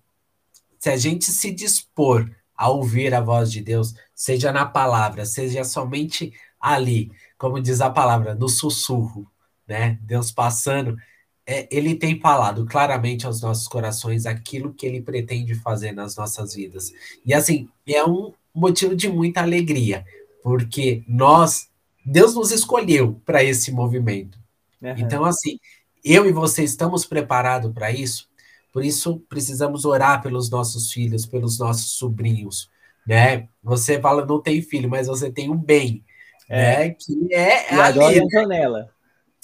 se a gente se dispor a ouvir a voz de Deus, seja na palavra, seja somente ali, como diz a palavra, no sussurro, né? Deus passando, é, ele tem falado claramente aos nossos corações aquilo que ele pretende fazer nas nossas vidas. E assim, é um motivo de muita alegria, porque nós, Deus nos escolheu para esse movimento. Uhum. Então, assim, eu e você estamos preparados para isso? Por isso, precisamos orar pelos nossos filhos, pelos nossos sobrinhos, né? Você fala, não tem filho, mas você tem um bem, é. né? Que é e a agora é Antonella.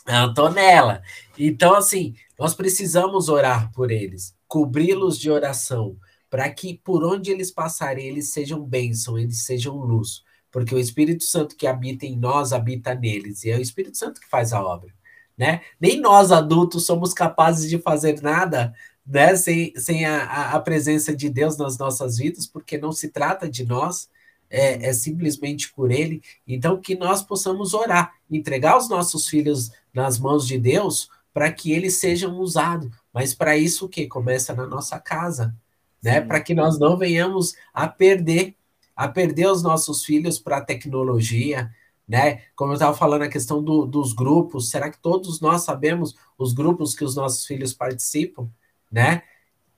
A Antonella. Então, assim, nós precisamos orar por eles, cobri-los de oração, para que por onde eles passarem, eles sejam bênção, eles sejam luz, porque o Espírito Santo que habita em nós habita neles, e é o Espírito Santo que faz a obra. Né? Nem nós adultos somos capazes de fazer nada né, sem, sem a, a presença de Deus nas nossas vidas, porque não se trata de nós, é, é, simplesmente por ele. Então, que nós possamos orar, entregar os nossos filhos nas mãos de Deus para que eles sejam usados. Mas para isso o que? Começa na nossa casa, né? Para que nós não venhamos a perder, a perder os nossos filhos para a tecnologia, né? Como eu estava falando, a questão do, dos grupos, será que todos nós sabemos os grupos que os nossos filhos participam, né?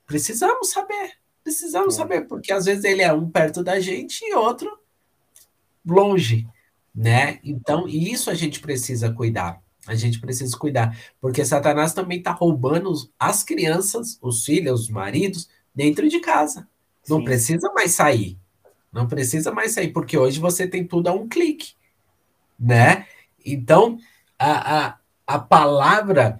Precisamos saber, precisamos é. saber, porque às vezes ele é um perto da gente e outro longe, né? Então, isso a gente precisa cuidar. A gente precisa cuidar, porque Satanás também está roubando as crianças, os filhos, os maridos, dentro de casa. Não Sim. precisa mais sair. Não precisa mais sair, porque hoje você tem tudo a um clique, né? Então, a, a, a palavra.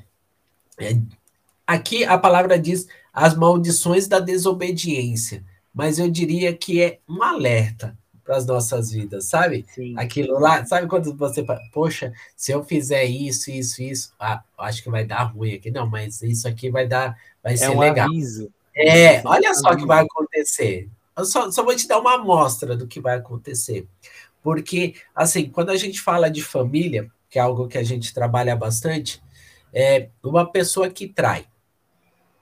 Aqui a palavra diz as maldições da desobediência, mas eu diria que é um alerta para as nossas vidas, sabe? Sim. Aquilo lá, sabe quando você fala, poxa, se eu fizer isso, isso, isso, ah, acho que vai dar ruim aqui. Não, mas isso aqui vai dar, vai é ser um legal. Aviso. É, olha só o que vai acontecer. Eu só, só vou te dar uma amostra do que vai acontecer. Porque, assim, quando a gente fala de família, que é algo que a gente trabalha bastante, é uma pessoa que trai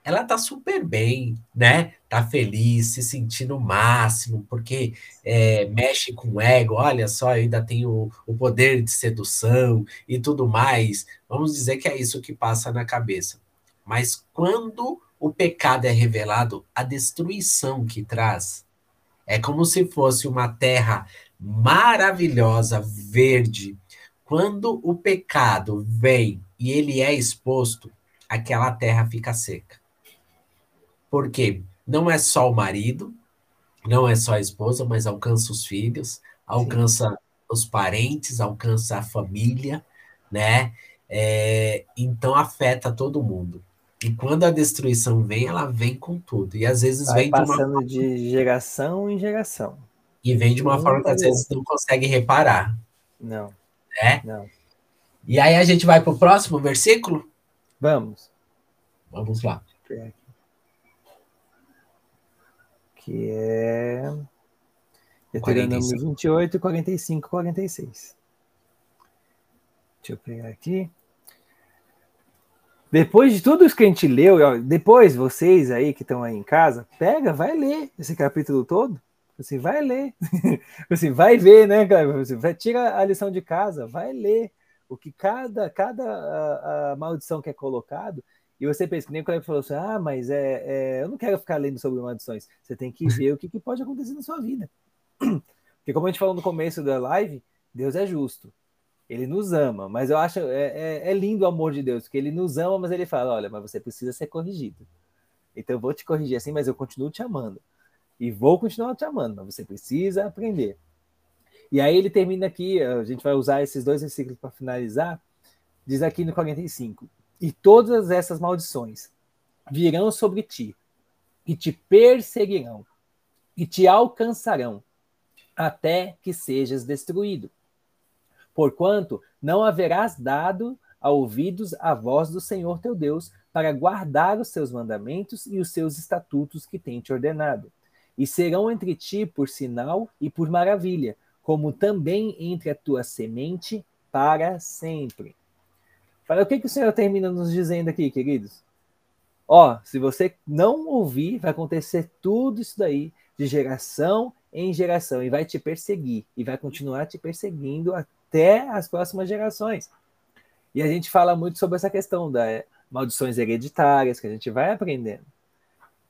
ela tá super bem, né? Tá feliz, se sentindo o máximo, porque é, mexe com o ego, olha só, ainda tem o, o poder de sedução e tudo mais. Vamos dizer que é isso que passa na cabeça. Mas quando o pecado é revelado, a destruição que traz é como se fosse uma terra maravilhosa, verde. Quando o pecado vem e ele é exposto, aquela terra fica seca. Porque não é só o marido, não é só a esposa, mas alcança os filhos, alcança Sim. os parentes, alcança a família, né? É, então afeta todo mundo. E quando a destruição vem, ela vem com tudo. E às vezes Vai vem passando de, uma... de geração em geração. E vem de uma não forma que às vezes não consegue reparar. Não. Né? Não. E aí a gente vai para o próximo versículo? Vamos. Vamos lá que é Deuteronômio 28, 45, 46. Deixa eu pegar aqui. Depois de tudo isso que a gente leu, depois vocês aí que estão aí em casa, pega, vai ler esse capítulo todo. Você vai ler. Você vai ver, né, cara? Você vai, tira a lição de casa, vai ler o que cada, cada a, a maldição que é colocado e você pensa, que nem o Cleber falou assim: ah, mas é, é, eu não quero ficar lendo sobre maldições. Você tem que ver o que, que pode acontecer na sua vida. Porque, como a gente falou no começo da live, Deus é justo. Ele nos ama, mas eu acho é, é, é, lindo o amor de Deus, porque ele nos ama, mas ele fala: olha, mas você precisa ser corrigido. Então eu vou te corrigir assim, mas eu continuo te amando. E vou continuar te amando, mas você precisa aprender. E aí ele termina aqui, a gente vai usar esses dois versículos para finalizar. Diz aqui no 45: e todas essas maldições virão sobre ti, e te perseguirão, e te alcançarão, até que sejas destruído. Porquanto não haverás dado a ouvidos a voz do Senhor teu Deus, para guardar os seus mandamentos e os seus estatutos que tem te ordenado. E serão entre ti por sinal e por maravilha, como também entre a tua semente para sempre. Fala, o que, que o Senhor termina nos dizendo aqui, queridos? Ó, se você não ouvir, vai acontecer tudo isso daí, de geração em geração, e vai te perseguir, e vai continuar te perseguindo até as próximas gerações. E a gente fala muito sobre essa questão das maldições hereditárias, que a gente vai aprendendo.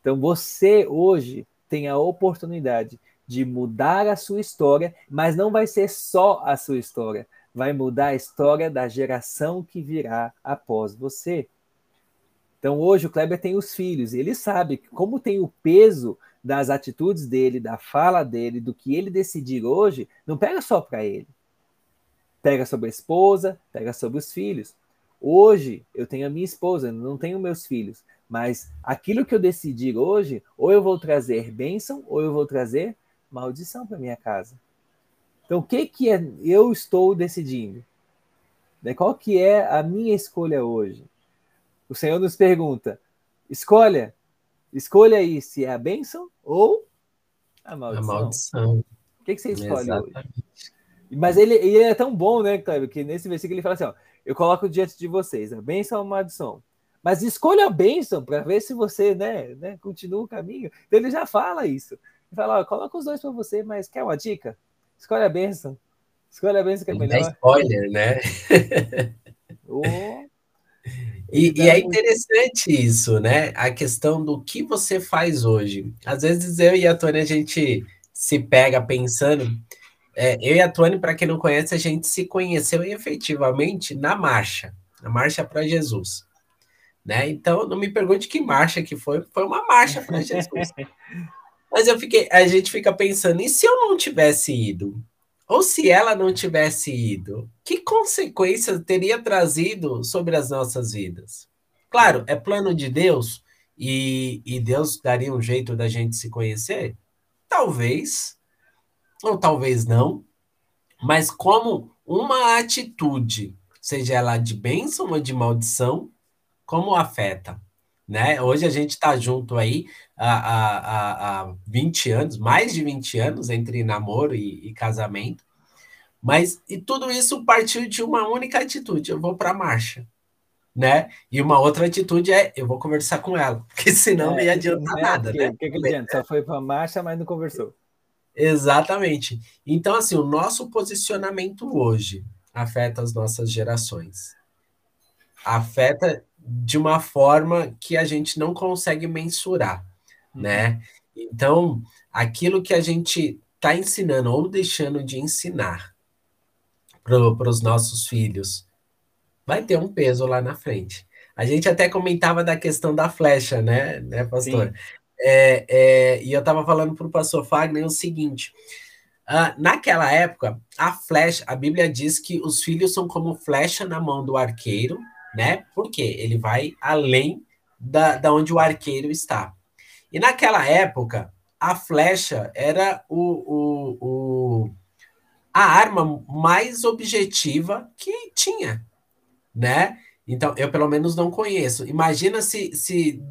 Então, você hoje tem a oportunidade de mudar a sua história, mas não vai ser só a sua história vai mudar a história da geração que virá após você. Então hoje o Kleber tem os filhos, e ele sabe que como tem o peso das atitudes dele, da fala dele, do que ele decidir hoje, não pega só para ele. Pega sobre a esposa, pega sobre os filhos. Hoje eu tenho a minha esposa, não tenho meus filhos, mas aquilo que eu decidir hoje, ou eu vou trazer bênção, ou eu vou trazer maldição para minha casa. Então, o que que é, eu estou decidindo? Né? Qual que é a minha escolha hoje? O Senhor nos pergunta: escolha, escolha aí se é a bênção ou a maldição. A maldição. O que, que, você escolhe Exatamente. hoje? Mas ele, ele é tão bom, né, Cleber, que nesse versículo ele fala assim: ó, eu coloco diante de vocês a bênção ou a maldição. Mas escolha a bênção para ver se você né, né, continua o caminho. Então ele já fala isso. Ele fala: ó, coloca os dois para você, mas quer uma dica? Escolhe a bênção. Escolhe a bênção que é melhor. É spoiler, né? oh. E, e, é interessante isso, né? A questão do que você faz hoje. Às vezes eu e a Tony, a gente se pega pensando. É, eu e a Tony, para quem não conhece, a gente se conheceu efetivamente na marcha, na marcha para Jesus. Né? Então, não me pergunte que marcha que foi, foi uma marcha para Jesus. Mas eu fiquei, a gente fica pensando, e se eu não tivesse ido? Ou se ela não tivesse ido, que consequências teria trazido sobre as nossas vidas? Claro, é plano de Deus e, e Deus daria um jeito da gente se conhecer? Talvez, ou talvez não, mas como uma atitude, seja ela de bênção ou de maldição, como afeta? Né? Hoje a gente está junto aí há, há, há 20 anos, mais de 20 anos entre namoro e, e casamento, mas e tudo isso partiu de uma única atitude: eu vou para a marcha. Né? E uma outra atitude é eu vou conversar com ela, porque senão é, não ia adiantar é, nada. né? que, que adianta? Só foi para a marcha, mas não conversou. Exatamente. Então, assim, o nosso posicionamento hoje afeta as nossas gerações. Afeta de uma forma que a gente não consegue mensurar, uhum. né? Então, aquilo que a gente está ensinando ou deixando de ensinar para os nossos filhos vai ter um peso lá na frente. A gente até comentava da questão da flecha, né, né pastor? É, é, e eu estava falando para o pastor Fagner o seguinte: uh, naquela época, a flecha, a Bíblia diz que os filhos são como flecha na mão do arqueiro, né? Porque ele vai além da, da onde o arqueiro está. E naquela época, a flecha era o, o, o, a arma mais objetiva que tinha, né? Então, eu pelo menos não conheço. Imagina se, se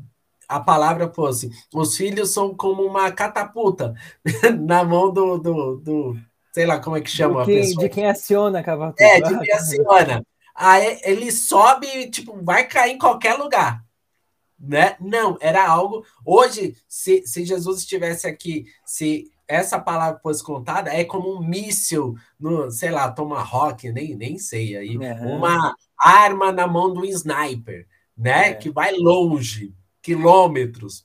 a palavra fosse: os filhos são como uma catapulta na mão do, do, do, sei lá como é que chama quem, a pessoa. De quem aciona a catapulta. É, de quem aciona. Aí ele sobe, tipo, vai cair em qualquer lugar. Né? Não, era algo. Hoje, se, se Jesus estivesse aqui, se essa palavra fosse contada, é como um míssil no, sei lá, Tomahawk, nem, nem sei aí, uhum. uma arma na mão do sniper, né? É. Que vai longe, quilômetros.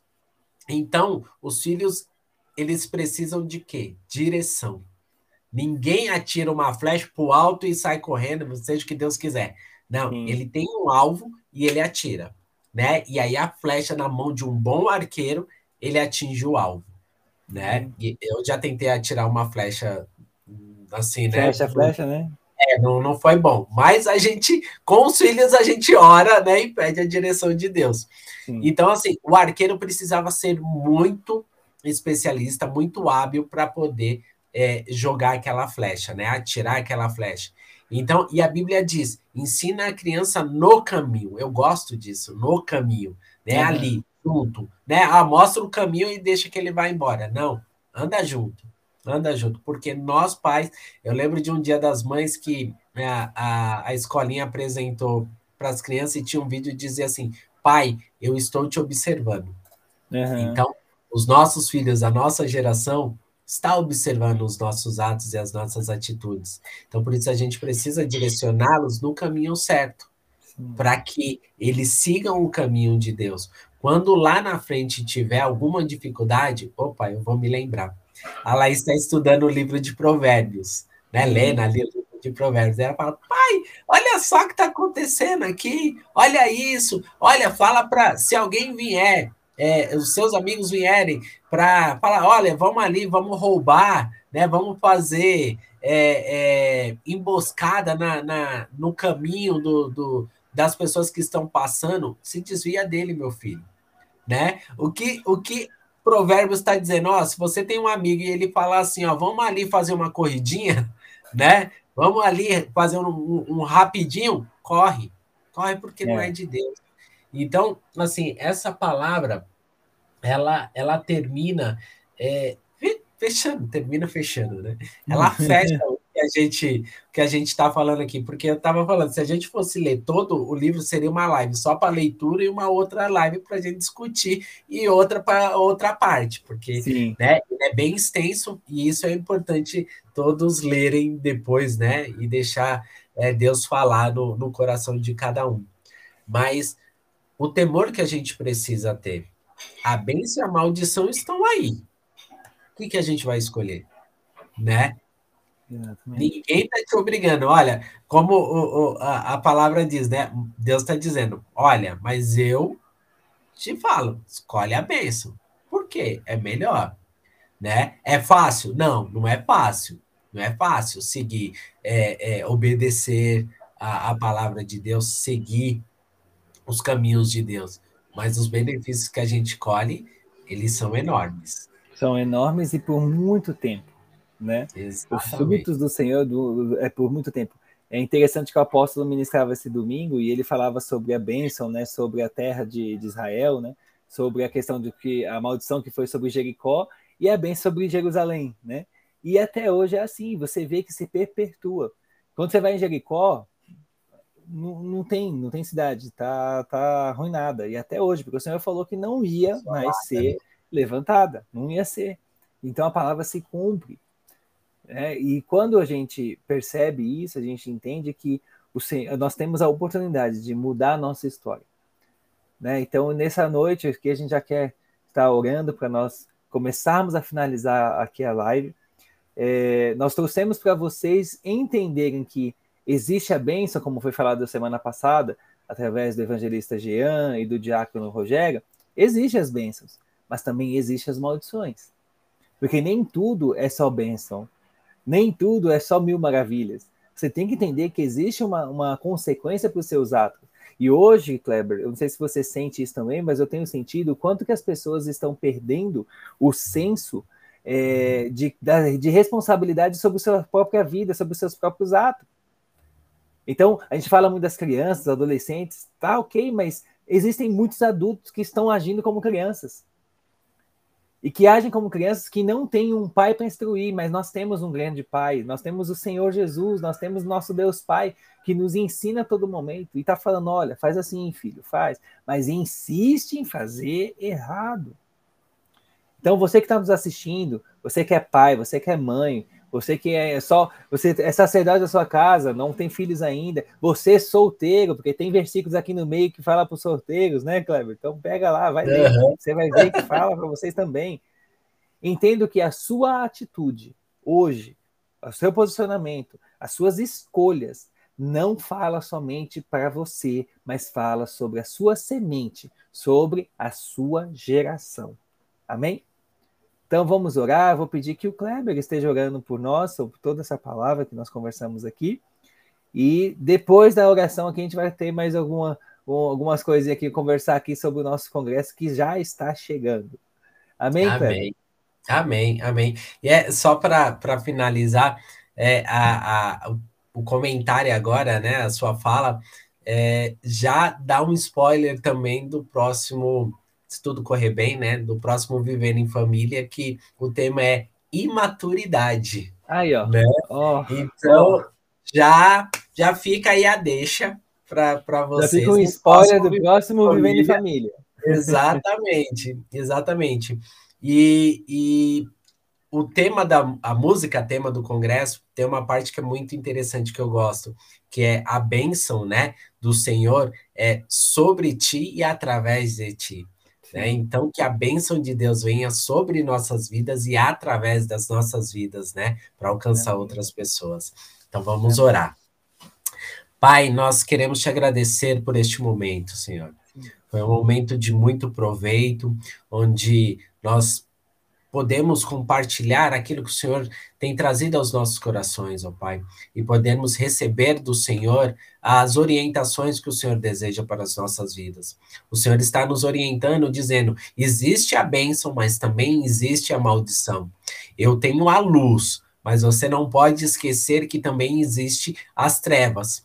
Então, os filhos, eles precisam de quê? Direção. Ninguém atira uma flecha para o alto e sai correndo, seja o que Deus quiser. Não, Sim. ele tem um alvo e ele atira, né? E aí a flecha na mão de um bom arqueiro, ele atinge o alvo, né? Eu já tentei atirar uma flecha assim, né? Flecha, flecha, né? É, não, não foi bom. Mas a gente, com os filhos, a gente ora, né? E pede a direção de Deus. Sim. Então, assim, o arqueiro precisava ser muito especialista, muito hábil para poder é, jogar aquela flecha, né? Atirar aquela flecha. Então, e a Bíblia diz: ensina a criança no caminho. Eu gosto disso, no caminho, né? Uhum. Ali, junto, né? Ah, mostra o caminho e deixa que ele vá embora. Não, anda junto, anda junto, porque nós pais, eu lembro de um dia das mães que né, a, a, a escolinha apresentou para as crianças e tinha um vídeo dizia assim: pai, eu estou te observando. Uhum. Então, os nossos filhos, a nossa geração, está observando os nossos atos e as nossas atitudes. Então, por isso, a gente precisa direcioná-los no caminho certo, para que eles sigam o caminho de Deus. Quando lá na frente tiver alguma dificuldade, opa, eu vou me lembrar. A Laís está estudando o livro de Provérbios, né? Lendo ali o livro de Provérbios. Ela fala, pai, olha só o que está acontecendo aqui, olha isso, olha, fala para se alguém vier é, os seus amigos vierem para falar, olha, vamos ali, vamos roubar, né? Vamos fazer é, é, emboscada na, na, no caminho do, do, das pessoas que estão passando, se desvia dele, meu filho, né? O que o que Provérbios está dizendo, ó, se você tem um amigo e ele falar assim, ó, vamos ali fazer uma corridinha, né? Vamos ali fazer um, um, um rapidinho, corre, corre porque não é, é de Deus. Então, assim, essa palavra, ela, ela termina. É, fechando, termina fechando, né? Ela fecha o que a gente que a gente está falando aqui, porque eu estava falando, se a gente fosse ler todo o livro, seria uma live só para leitura e uma outra live para a gente discutir e outra para outra parte, porque né, é bem extenso e isso é importante todos lerem depois, né? E deixar é, Deus falar no, no coração de cada um. Mas o temor que a gente precisa ter, a bênção e a maldição estão aí o que, que a gente vai escolher? Né? Exatamente. Ninguém está te obrigando. Olha, como o, o, a, a, palavra diz, né? Deus está dizendo: olha, mas eu te falo, escolhe a bênção. Por quê? É melhor. Né? É fácil? Não, não é fácil. Não é fácil seguir, é, é, obedecer a, a palavra de Deus, seguir os caminhos de Deus. Mas os benefícios que a gente colhe, eles são enormes são enormes e por muito tempo, né? Exatamente. Os súbitos do Senhor do, é por muito tempo. É interessante que o apóstolo ministrava esse domingo e ele falava sobre a bênção, né? Sobre a terra de, de Israel, né? Sobre a questão de que a maldição que foi sobre Jericó e a bênção sobre Jerusalém, né? E até hoje é assim, você vê que se perpetua. Quando você vai em Jericó, não, não, tem, não tem cidade, tá, tá arruinada. E até hoje, porque o Senhor falou que não ia mais ser né? levantada, não ia ser. Então a palavra se cumpre. Né? E quando a gente percebe isso, a gente entende que o Senhor, nós temos a oportunidade de mudar a nossa história. Né? Então, nessa noite, que a gente já quer estar orando para nós começarmos a finalizar aqui a live, é, nós trouxemos para vocês entenderem que existe a bênção, como foi falado semana passada, através do evangelista Jean e do diácono Rogério, existem as bênçãos mas também existem as maldições. Porque nem tudo é só bênção, nem tudo é só mil maravilhas. Você tem que entender que existe uma, uma consequência para os seus atos. E hoje, Kleber, eu não sei se você sente isso também, mas eu tenho sentido o quanto que as pessoas estão perdendo o senso é, de, de responsabilidade sobre a sua própria vida, sobre os seus próprios atos. Então, a gente fala muito das crianças, adolescentes, tá ok, mas existem muitos adultos que estão agindo como crianças e que agem como crianças que não têm um pai para instruir, mas nós temos um grande pai, nós temos o Senhor Jesus, nós temos nosso Deus Pai que nos ensina a todo momento e está falando: olha, faz assim, filho, faz, mas insiste em fazer errado. Então, você que está nos assistindo, você que é pai, você que é mãe, você que é só, você é sacerdote da sua casa, não tem filhos ainda, você é solteiro, porque tem versículos aqui no meio que fala para os solteiros, né, Kleber? Então pega lá, vai ler, uhum. você vai ver que fala para vocês também. Entendo que a sua atitude hoje, o seu posicionamento, as suas escolhas não fala somente para você, mas fala sobre a sua semente, sobre a sua geração. Amém? Então vamos orar. Vou pedir que o Kleber esteja orando por nós, sobre toda essa palavra que nós conversamos aqui. E depois da oração aqui a gente vai ter mais alguma, algumas coisinhas aqui, conversar aqui sobre o nosso congresso que já está chegando. Amém, Amém. Kleber? Amém, amém. E é só para finalizar, é, a, a, o comentário agora, né? A sua fala, é, já dá um spoiler também do próximo se tudo correr bem, né? Do próximo Vivendo em Família, que o tema é imaturidade. Aí, ó. Né? Oh, então, oh. já já fica aí a deixa para vocês. Já fica um spoiler do próximo Vivendo em Família. Exatamente, exatamente. E, e o tema da a música, tema do congresso, tem uma parte que é muito interessante que eu gosto, que é a bênção, né, do Senhor é sobre ti e através de ti. Né? Então, que a bênção de Deus venha sobre nossas vidas e através das nossas vidas, né? Para alcançar Amém. outras pessoas. Então, vamos Amém. orar. Pai, nós queremos te agradecer por este momento, Senhor. Foi um momento de muito proveito, onde nós podemos compartilhar aquilo que o Senhor tem trazido aos nossos corações, ó Pai, e podemos receber do Senhor as orientações que o Senhor deseja para as nossas vidas. O Senhor está nos orientando, dizendo: existe a bênção, mas também existe a maldição. Eu tenho a luz, mas você não pode esquecer que também existe as trevas.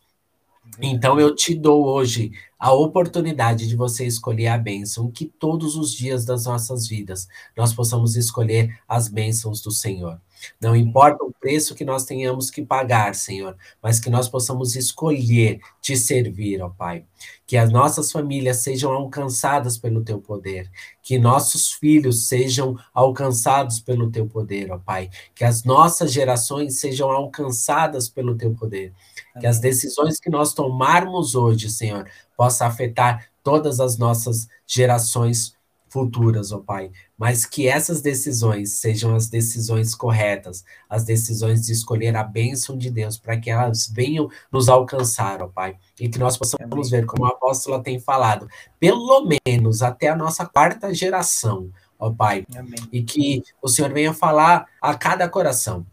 Então eu te dou hoje a oportunidade de você escolher a bênção, que todos os dias das nossas vidas nós possamos escolher as bênçãos do Senhor. Não importa o preço que nós tenhamos que pagar, Senhor, mas que nós possamos escolher te servir, ó Pai. Que as nossas famílias sejam alcançadas pelo teu poder, que nossos filhos sejam alcançados pelo teu poder, ó Pai. Que as nossas gerações sejam alcançadas pelo teu poder. Que as decisões que nós tomarmos hoje, Senhor, possa afetar todas as nossas gerações futuras, ó Pai, mas que essas decisões sejam as decisões corretas, as decisões de escolher a bênção de Deus, para que elas venham nos alcançar, ó Pai, e que nós possamos ver, como a apóstola tem falado, pelo menos até a nossa quarta geração, ó Pai, Amém. e que o Senhor venha falar a cada coração,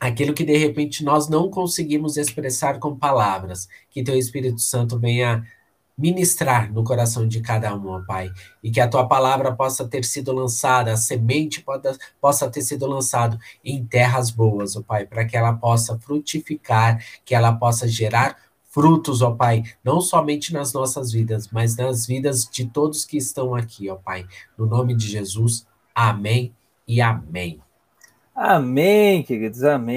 aquilo que de repente nós não conseguimos expressar com palavras, que teu Espírito Santo venha ministrar no coração de cada um, ó Pai, e que a tua palavra possa ter sido lançada, a semente possa, ter sido lançado em terras boas, ó Pai, para que ela possa frutificar, que ela possa gerar frutos, ó Pai, não somente nas nossas vidas, mas nas vidas de todos que estão aqui, ó Pai. No nome de Jesus, amém e amém. Amém, queridos, amém.